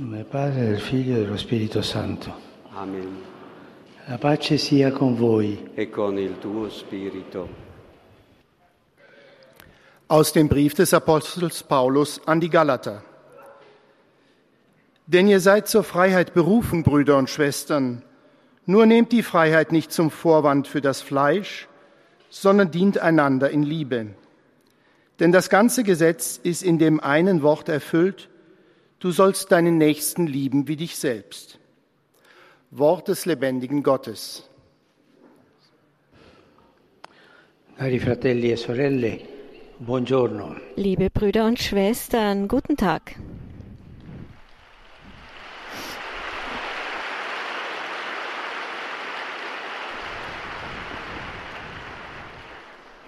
Nome Padre, del Figlio e dello Spirito Santo. Amen. La pace sia con voi. E con il tuo spirito. Aus dem Brief des Apostels Paulus an die Galater. Denn ihr seid zur Freiheit berufen, Brüder und Schwestern. Nur nehmt die Freiheit nicht zum Vorwand für das Fleisch, sondern dient einander in Liebe. Denn das ganze Gesetz ist in dem einen Wort erfüllt, du sollst deinen Nächsten lieben wie dich selbst. Wort des lebendigen Gottes. E. Liebe Brüder und Schwestern, guten Tag.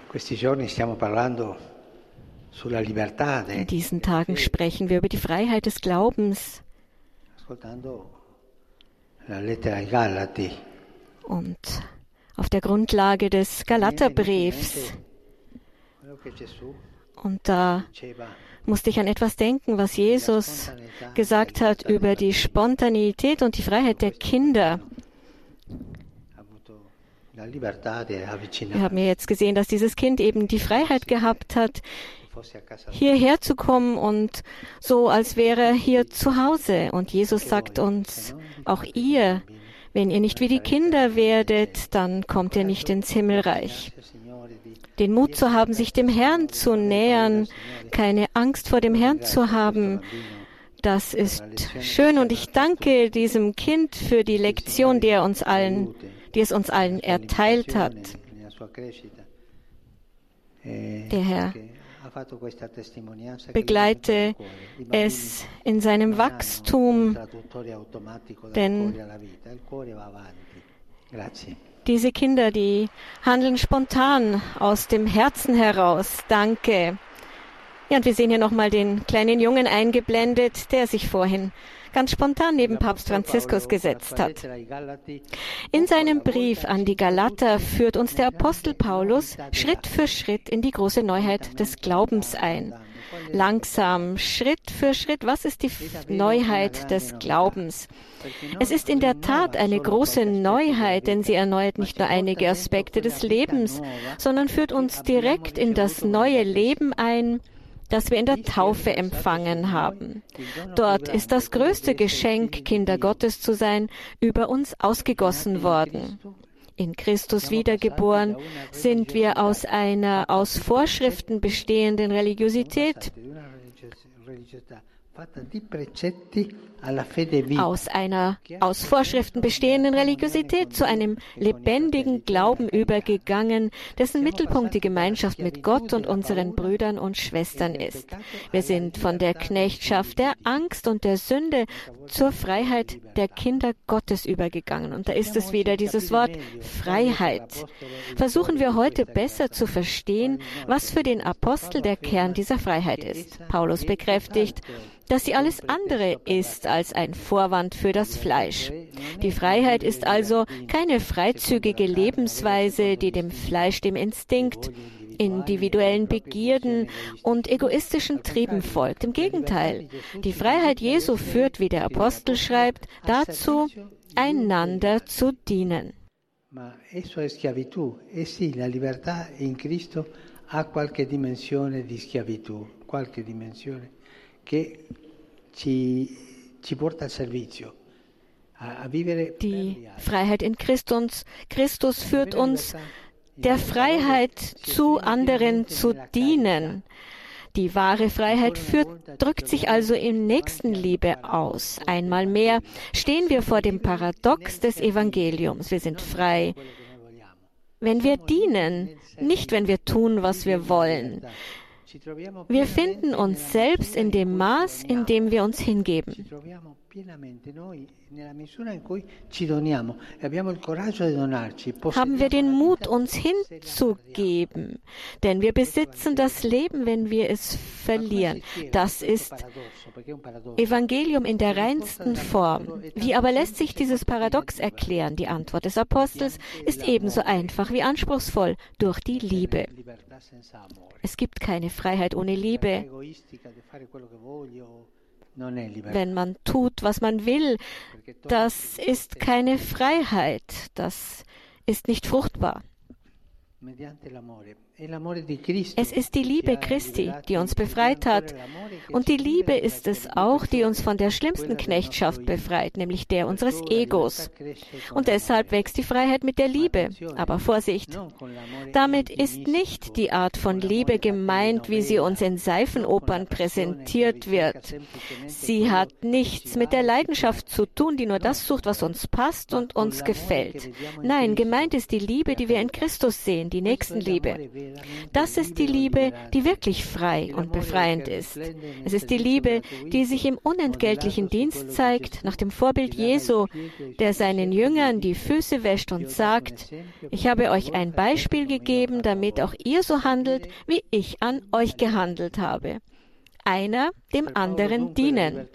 In questi giorni stiamo parlando In diesen Tagen sprechen wir über die Freiheit des Glaubens. Und auf der Grundlage des Galaterbriefs. Und da musste ich an etwas denken, was Jesus gesagt hat über die Spontaneität und die Freiheit der Kinder. Wir haben ja jetzt gesehen, dass dieses Kind eben die Freiheit gehabt hat, hierher zu kommen und so, als wäre er hier zu Hause. Und Jesus sagt uns, auch ihr, wenn ihr nicht wie die Kinder werdet, dann kommt ihr nicht ins Himmelreich. Den Mut zu haben, sich dem Herrn zu nähern, keine Angst vor dem Herrn zu haben, das ist schön und ich danke diesem Kind für die Lektion, die er uns allen, die es uns allen erteilt hat. E Der Herr begleite es in seinem Wachstum, denn diese Kinder, die handeln spontan aus dem Herzen heraus. Danke. Ja, und wir sehen hier nochmal den kleinen Jungen eingeblendet, der sich vorhin ganz spontan neben Papst Franziskus gesetzt hat. In seinem Brief an die Galater führt uns der Apostel Paulus Schritt für Schritt in die große Neuheit des Glaubens ein. Langsam, Schritt für Schritt, was ist die Neuheit des Glaubens? Es ist in der Tat eine große Neuheit, denn sie erneuert nicht nur einige Aspekte des Lebens, sondern führt uns direkt in das neue Leben ein, das wir in der Taufe empfangen haben. Dort ist das größte Geschenk, Kinder Gottes zu sein, über uns ausgegossen worden. In Christus wiedergeboren sind wir aus einer aus Vorschriften bestehenden Religiosität, aus einer aus Vorschriften bestehenden Religiosität zu einem lebendigen Glauben übergegangen, dessen Mittelpunkt die Gemeinschaft mit Gott und unseren Brüdern und Schwestern ist. Wir sind von der Knechtschaft der Angst und der Sünde zur Freiheit der Kinder Gottes übergegangen. Und da ist es wieder dieses Wort Freiheit. Versuchen wir heute besser zu verstehen, was für den Apostel der Kern dieser Freiheit ist. Paulus bekräftigt, dass sie alles andere ist als ein Vorwand für das Fleisch. Die Freiheit ist also keine freizügige Lebensweise, die dem Fleisch, dem Instinkt, individuellen Begierden und egoistischen Trieben folgt. Im Gegenteil, die Freiheit Jesu führt, wie der Apostel schreibt, dazu, einander zu dienen. Ma esso è schiavitù. E sì, la libertà in Cristo ha qualche dimensione di schiavitù, qualche dimensione che ci, ci porta al servizio, a, a vivere per Die. Freiheit in Christus, Christus führt uns der Freiheit zu anderen zu dienen. Die wahre Freiheit führt, drückt sich also in Nächstenliebe aus. Einmal mehr stehen wir vor dem Paradox des Evangeliums. Wir sind frei, wenn wir dienen, nicht wenn wir tun, was wir wollen. Wir finden uns selbst in dem Maß, in dem wir uns hingeben. E haben wir den Mut, uns hinzugeben. Denn wir besitzen das Leben, wenn wir es verlieren. Das ist Evangelium in der reinsten Form. Wie aber lässt sich dieses Paradox erklären? Die Antwort des Apostels ist ebenso einfach wie anspruchsvoll durch die Liebe. Es gibt keine Freiheit ohne Liebe. Wenn man tut, was man will, das ist keine Freiheit, das ist nicht fruchtbar. Es ist die Liebe Christi, die uns befreit hat. Und die Liebe ist es auch, die uns von der schlimmsten Knechtschaft befreit, nämlich der unseres Egos. Und deshalb wächst die Freiheit mit der Liebe. Aber Vorsicht! Damit ist nicht die Art von Liebe gemeint, wie sie uns in Seifenopern präsentiert wird. Sie hat nichts mit der Leidenschaft zu tun, die nur das sucht, was uns passt und uns gefällt. Nein, gemeint ist die Liebe, die wir in Christus sehen, die Nächstenliebe. Das ist die Liebe, die wirklich frei und befreiend ist. Es ist die Liebe, die sich im unentgeltlichen Dienst zeigt, nach dem Vorbild Jesu, der seinen Jüngern die Füße wäscht und sagt, ich habe euch ein Beispiel gegeben, damit auch ihr so handelt, wie ich an euch gehandelt habe. Einer dem anderen dienen.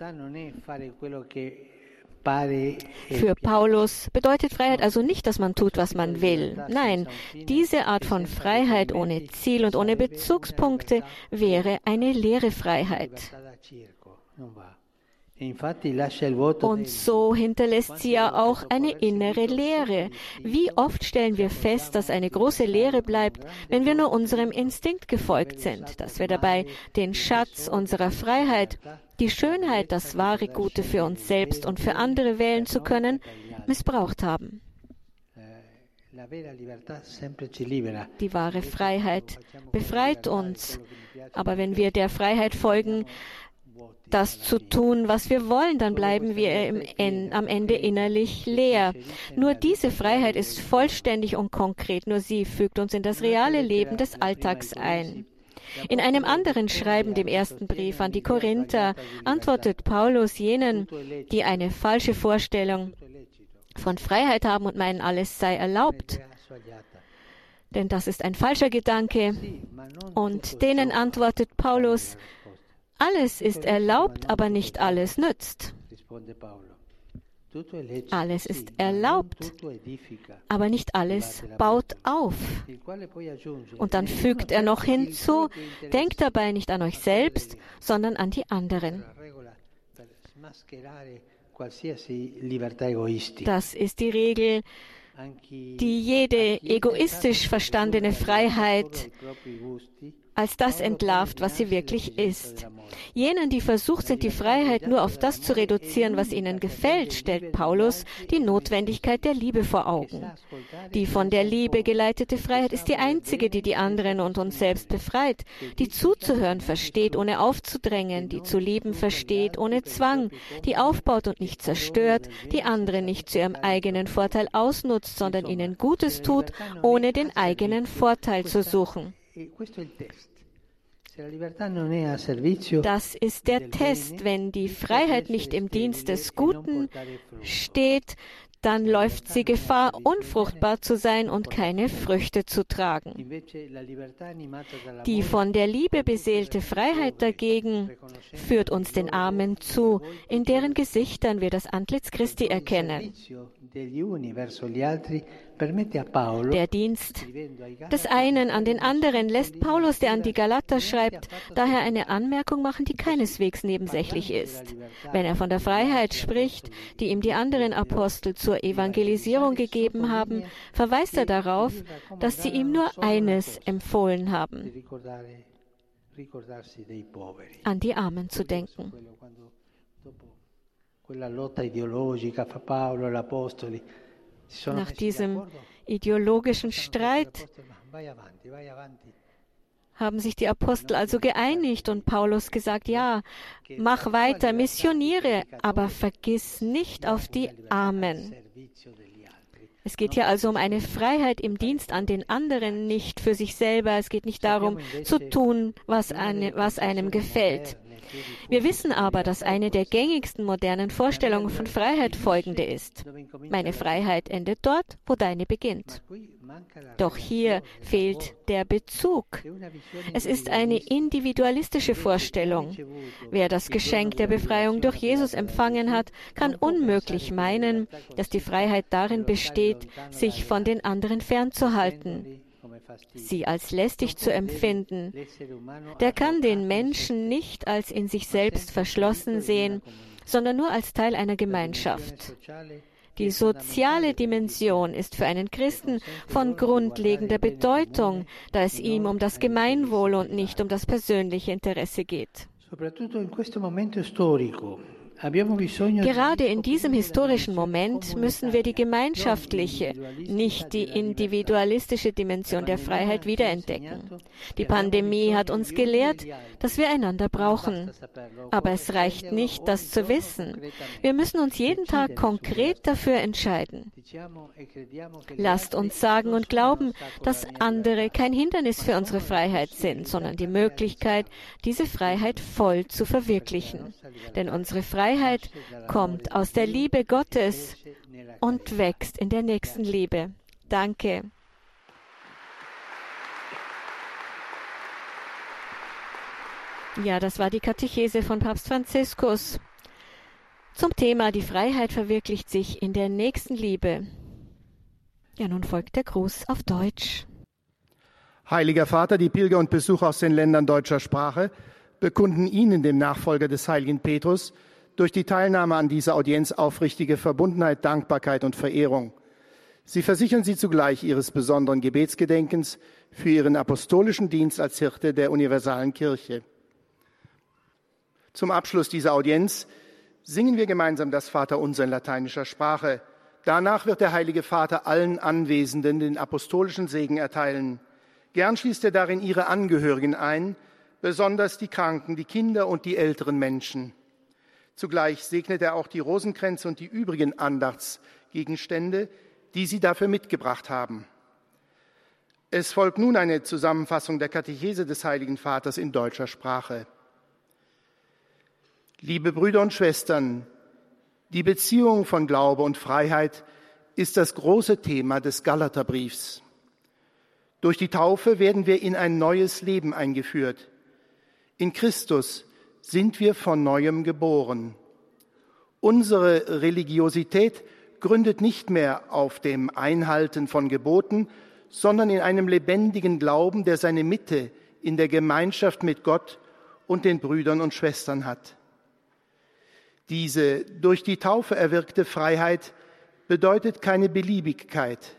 Für Paulus bedeutet Freiheit also nicht, dass man tut, was man will. Nein, diese Art von Freiheit ohne Ziel und ohne Bezugspunkte wäre eine leere Freiheit. Und so hinterlässt sie ja auch eine innere Leere. Wie oft stellen wir fest, dass eine große Leere bleibt, wenn wir nur unserem Instinkt gefolgt sind, dass wir dabei den Schatz unserer Freiheit, die Schönheit, das wahre Gute für uns selbst und für andere wählen zu können, missbraucht haben. Die wahre Freiheit befreit uns. Aber wenn wir der Freiheit folgen, das zu tun, was wir wollen, dann bleiben wir im, am Ende innerlich leer. Nur diese Freiheit ist vollständig und konkret, nur sie fügt uns in das reale Leben des Alltags ein. In einem anderen Schreiben, dem ersten Brief an die Korinther, antwortet Paulus jenen, die eine falsche Vorstellung von Freiheit haben und meinen, alles sei erlaubt. Denn das ist ein falscher Gedanke. Und denen antwortet Paulus, alles ist erlaubt, aber nicht alles nützt. Alles ist erlaubt, aber nicht alles baut auf. Und dann fügt er noch hinzu, denkt dabei nicht an euch selbst, sondern an die anderen. Das ist die Regel, die jede egoistisch verstandene Freiheit als das entlarvt, was sie wirklich ist. Jenen, die versucht sind, die Freiheit nur auf das zu reduzieren, was ihnen gefällt, stellt Paulus die Notwendigkeit der Liebe vor Augen. Die von der Liebe geleitete Freiheit ist die einzige, die die anderen und uns selbst befreit, die zuzuhören versteht, ohne aufzudrängen, die zu lieben versteht, ohne Zwang, die aufbaut und nicht zerstört, die andere nicht zu ihrem eigenen Vorteil ausnutzt, sondern ihnen Gutes tut, ohne den eigenen Vorteil zu suchen. Das ist der Test. Wenn die Freiheit nicht im Dienst des Guten steht, dann läuft sie Gefahr, unfruchtbar zu sein und keine Früchte zu tragen. Die von der Liebe beseelte Freiheit dagegen führt uns den Armen zu, in deren Gesichtern wir das Antlitz Christi erkennen. Der Dienst des einen an den anderen lässt Paulus, der an die Galater schreibt, daher eine Anmerkung machen, die keineswegs nebensächlich ist. Wenn er von der Freiheit spricht, die ihm die anderen Apostel zur Evangelisierung gegeben haben, verweist er darauf, dass sie ihm nur eines empfohlen haben, an die Armen zu denken. Nach diesem ideologischen Streit haben sich die Apostel also geeinigt und Paulus gesagt, ja, mach weiter, missioniere, aber vergiss nicht auf die Armen. Es geht hier also um eine Freiheit im Dienst an den anderen, nicht für sich selber. Es geht nicht darum, zu tun, was, eine, was einem gefällt. Wir wissen aber, dass eine der gängigsten modernen Vorstellungen von Freiheit folgende ist. Meine Freiheit endet dort, wo deine beginnt. Doch hier fehlt der Bezug. Es ist eine individualistische Vorstellung. Wer das Geschenk der Befreiung durch Jesus empfangen hat, kann unmöglich meinen, dass die Freiheit darin besteht, sich von den anderen fernzuhalten. Sie als lästig zu empfinden, der kann den Menschen nicht als in sich selbst verschlossen sehen, sondern nur als Teil einer Gemeinschaft. Die soziale Dimension ist für einen Christen von grundlegender Bedeutung, da es ihm um das Gemeinwohl und nicht um das persönliche Interesse geht. Gerade in diesem historischen Moment müssen wir die gemeinschaftliche, nicht die individualistische Dimension der Freiheit wiederentdecken. Die Pandemie hat uns gelehrt, dass wir einander brauchen. Aber es reicht nicht, das zu wissen. Wir müssen uns jeden Tag konkret dafür entscheiden. Lasst uns sagen und glauben, dass andere kein Hindernis für unsere Freiheit sind, sondern die Möglichkeit, diese Freiheit voll zu verwirklichen. Denn unsere Freiheit Freiheit kommt aus der Liebe Gottes und wächst in der nächsten Liebe. Danke. Ja, das war die Katechese von Papst Franziskus zum Thema Die Freiheit verwirklicht sich in der nächsten Liebe. Ja, nun folgt der Gruß auf Deutsch. Heiliger Vater, die Pilger und Besucher aus den Ländern deutscher Sprache bekunden Ihnen, dem Nachfolger des heiligen Petrus, durch die Teilnahme an dieser Audienz aufrichtige Verbundenheit, Dankbarkeit und Verehrung. Sie versichern sie zugleich ihres besonderen Gebetsgedenkens für ihren apostolischen Dienst als Hirte der universalen Kirche. Zum Abschluss dieser Audienz singen wir gemeinsam das Vaterunser in lateinischer Sprache. Danach wird der Heilige Vater allen Anwesenden den apostolischen Segen erteilen. Gern schließt er darin ihre Angehörigen ein, besonders die Kranken, die Kinder und die älteren Menschen. Zugleich segnet er auch die Rosenkränze und die übrigen Andachtsgegenstände, die Sie dafür mitgebracht haben. Es folgt nun eine Zusammenfassung der Katechese des Heiligen Vaters in deutscher Sprache. Liebe Brüder und Schwestern, die Beziehung von Glaube und Freiheit ist das große Thema des Galaterbriefs. Durch die Taufe werden wir in ein neues Leben eingeführt. In Christus sind wir von neuem geboren. Unsere Religiosität gründet nicht mehr auf dem Einhalten von Geboten, sondern in einem lebendigen Glauben, der seine Mitte in der Gemeinschaft mit Gott und den Brüdern und Schwestern hat. Diese durch die Taufe erwirkte Freiheit bedeutet keine Beliebigkeit.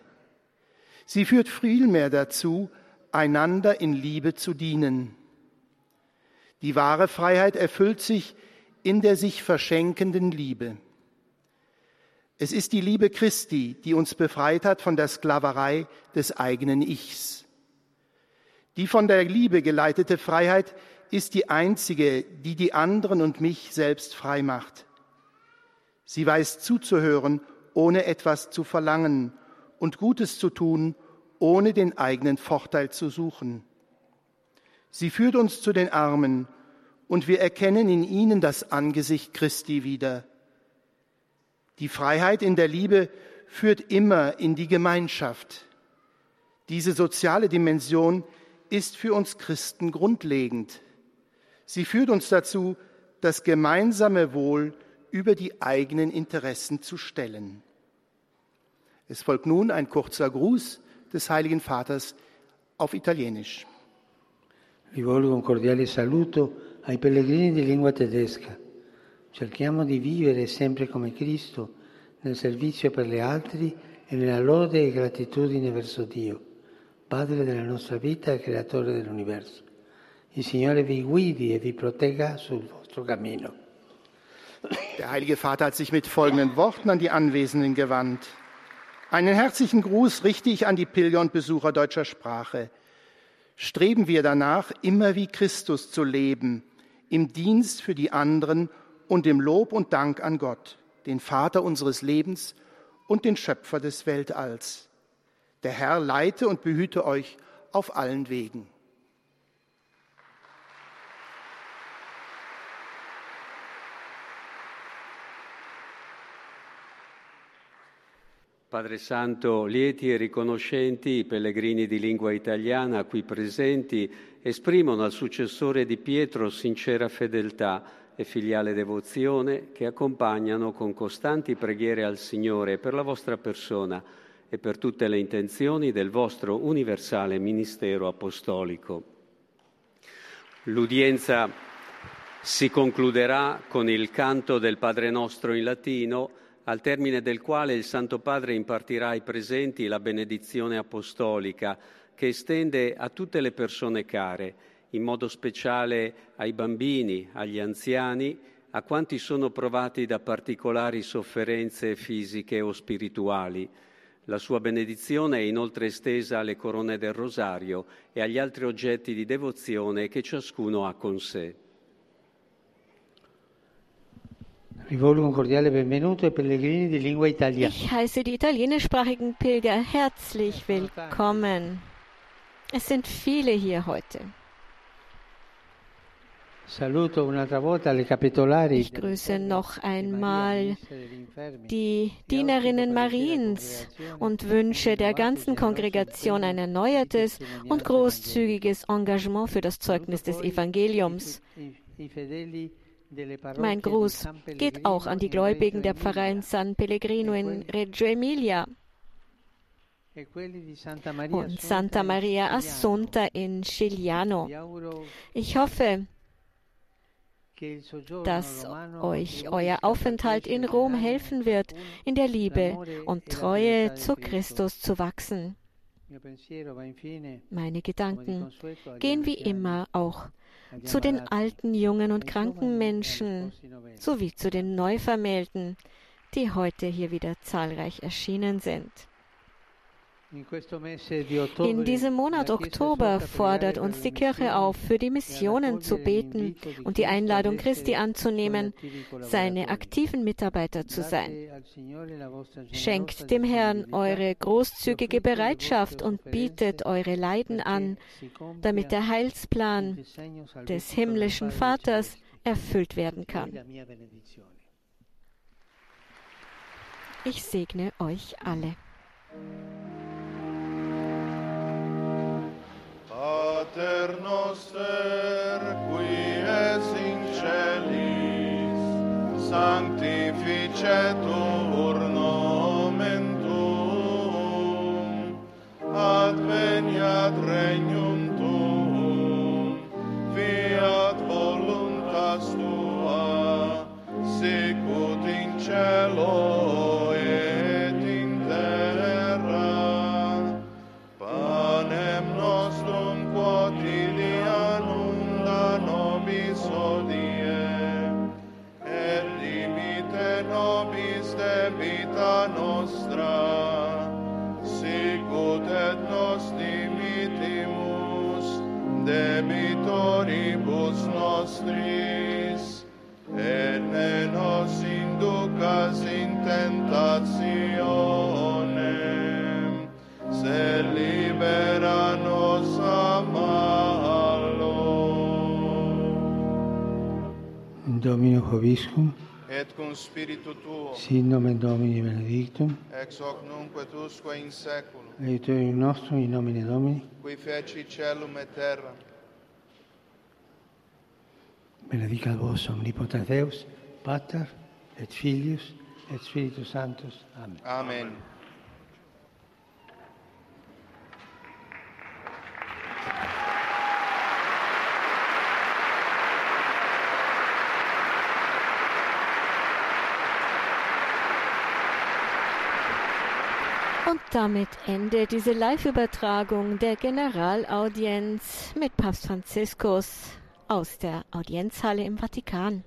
Sie führt vielmehr dazu, einander in Liebe zu dienen. Die wahre Freiheit erfüllt sich in der sich verschenkenden Liebe. Es ist die Liebe Christi, die uns befreit hat von der Sklaverei des eigenen Ichs. Die von der Liebe geleitete Freiheit ist die einzige, die die anderen und mich selbst frei macht. Sie weiß zuzuhören, ohne etwas zu verlangen und Gutes zu tun, ohne den eigenen Vorteil zu suchen. Sie führt uns zu den Armen und wir erkennen in ihnen das Angesicht Christi wieder. Die Freiheit in der Liebe führt immer in die Gemeinschaft. Diese soziale Dimension ist für uns Christen grundlegend. Sie führt uns dazu, das gemeinsame Wohl über die eigenen Interessen zu stellen. Es folgt nun ein kurzer Gruß des Heiligen Vaters auf Italienisch. Rivolgo un cordiale saluto ai pellegrini di lingua tedesca. Cerchiamo di vivere sempre come Cristo nel servizio per gli altri e nella lode e gratitudine verso Dio, Padre della nostra vita e Creatore dell'universo. Il Signore vi guidi e vi protegga sul vostro cammino. Der Heilige Vater hat sich mit folgenden Worten an die Anwesenden gewandt. Einen herzlichen Gruß richte ich an die Pilger und Besucher deutscher Sprache. Streben wir danach, immer wie Christus zu leben, im Dienst für die anderen und im Lob und Dank an Gott, den Vater unseres Lebens und den Schöpfer des Weltalls. Der Herr leite und behüte euch auf allen Wegen. Padre Santo, lieti e riconoscenti i pellegrini di lingua italiana qui presenti esprimono al successore di Pietro sincera fedeltà e filiale devozione che accompagnano con costanti preghiere al Signore per la vostra persona e per tutte le intenzioni del vostro universale ministero apostolico. L'udienza si concluderà con il canto del Padre nostro in latino, al termine del quale il Santo Padre impartirà ai presenti la benedizione apostolica che estende a tutte le persone care, in modo speciale ai bambini, agli anziani, a quanti sono provati da particolari sofferenze fisiche o spirituali. La sua benedizione è inoltre estesa alle corone del rosario e agli altri oggetti di devozione che ciascuno ha con sé. Ich heiße die italienischsprachigen Pilger herzlich willkommen. Es sind viele hier heute. Ich grüße noch einmal die Dienerinnen Mariens und wünsche der ganzen Kongregation ein erneuertes und großzügiges Engagement für das Zeugnis des Evangeliums. Mein Gruß geht auch an die Gläubigen der Pfarrei in San Pellegrino in Reggio Emilia. Und Santa Maria Assunta in Scigliano. Ich hoffe, dass euch euer Aufenthalt in Rom helfen wird, in der Liebe und Treue zu Christus zu wachsen. Meine Gedanken gehen wie immer auch zu den alten, jungen und kranken Menschen sowie zu den Neuvermählten, die heute hier wieder zahlreich erschienen sind. In diesem Monat Oktober fordert uns die Kirche auf, für die Missionen zu beten und die Einladung Christi anzunehmen, seine aktiven Mitarbeiter zu sein. Schenkt dem Herrn eure großzügige Bereitschaft und bietet eure Leiden an, damit der Heilsplan des himmlischen Vaters erfüllt werden kann. Ich segne euch alle. Pater noster, qui es in celis, sanctificetur nostra, sicut et nos dimitimus debitoribus nostris, et ne nos inducas in tentationem, libera nos a malo. Domino Et cum spiritu tuo, sit nomen Domini benedictum, ex hoc nunque tusque in seculum, aiuterium nostrum in nomine Domini, qui feci celum et terra, benedicat vos omnipotens Deus, Pater et Filius et Spiritus Sanctus. Amen. Amen. Damit endet diese Live-Übertragung der Generalaudienz mit Papst Franziskus aus der Audienzhalle im Vatikan.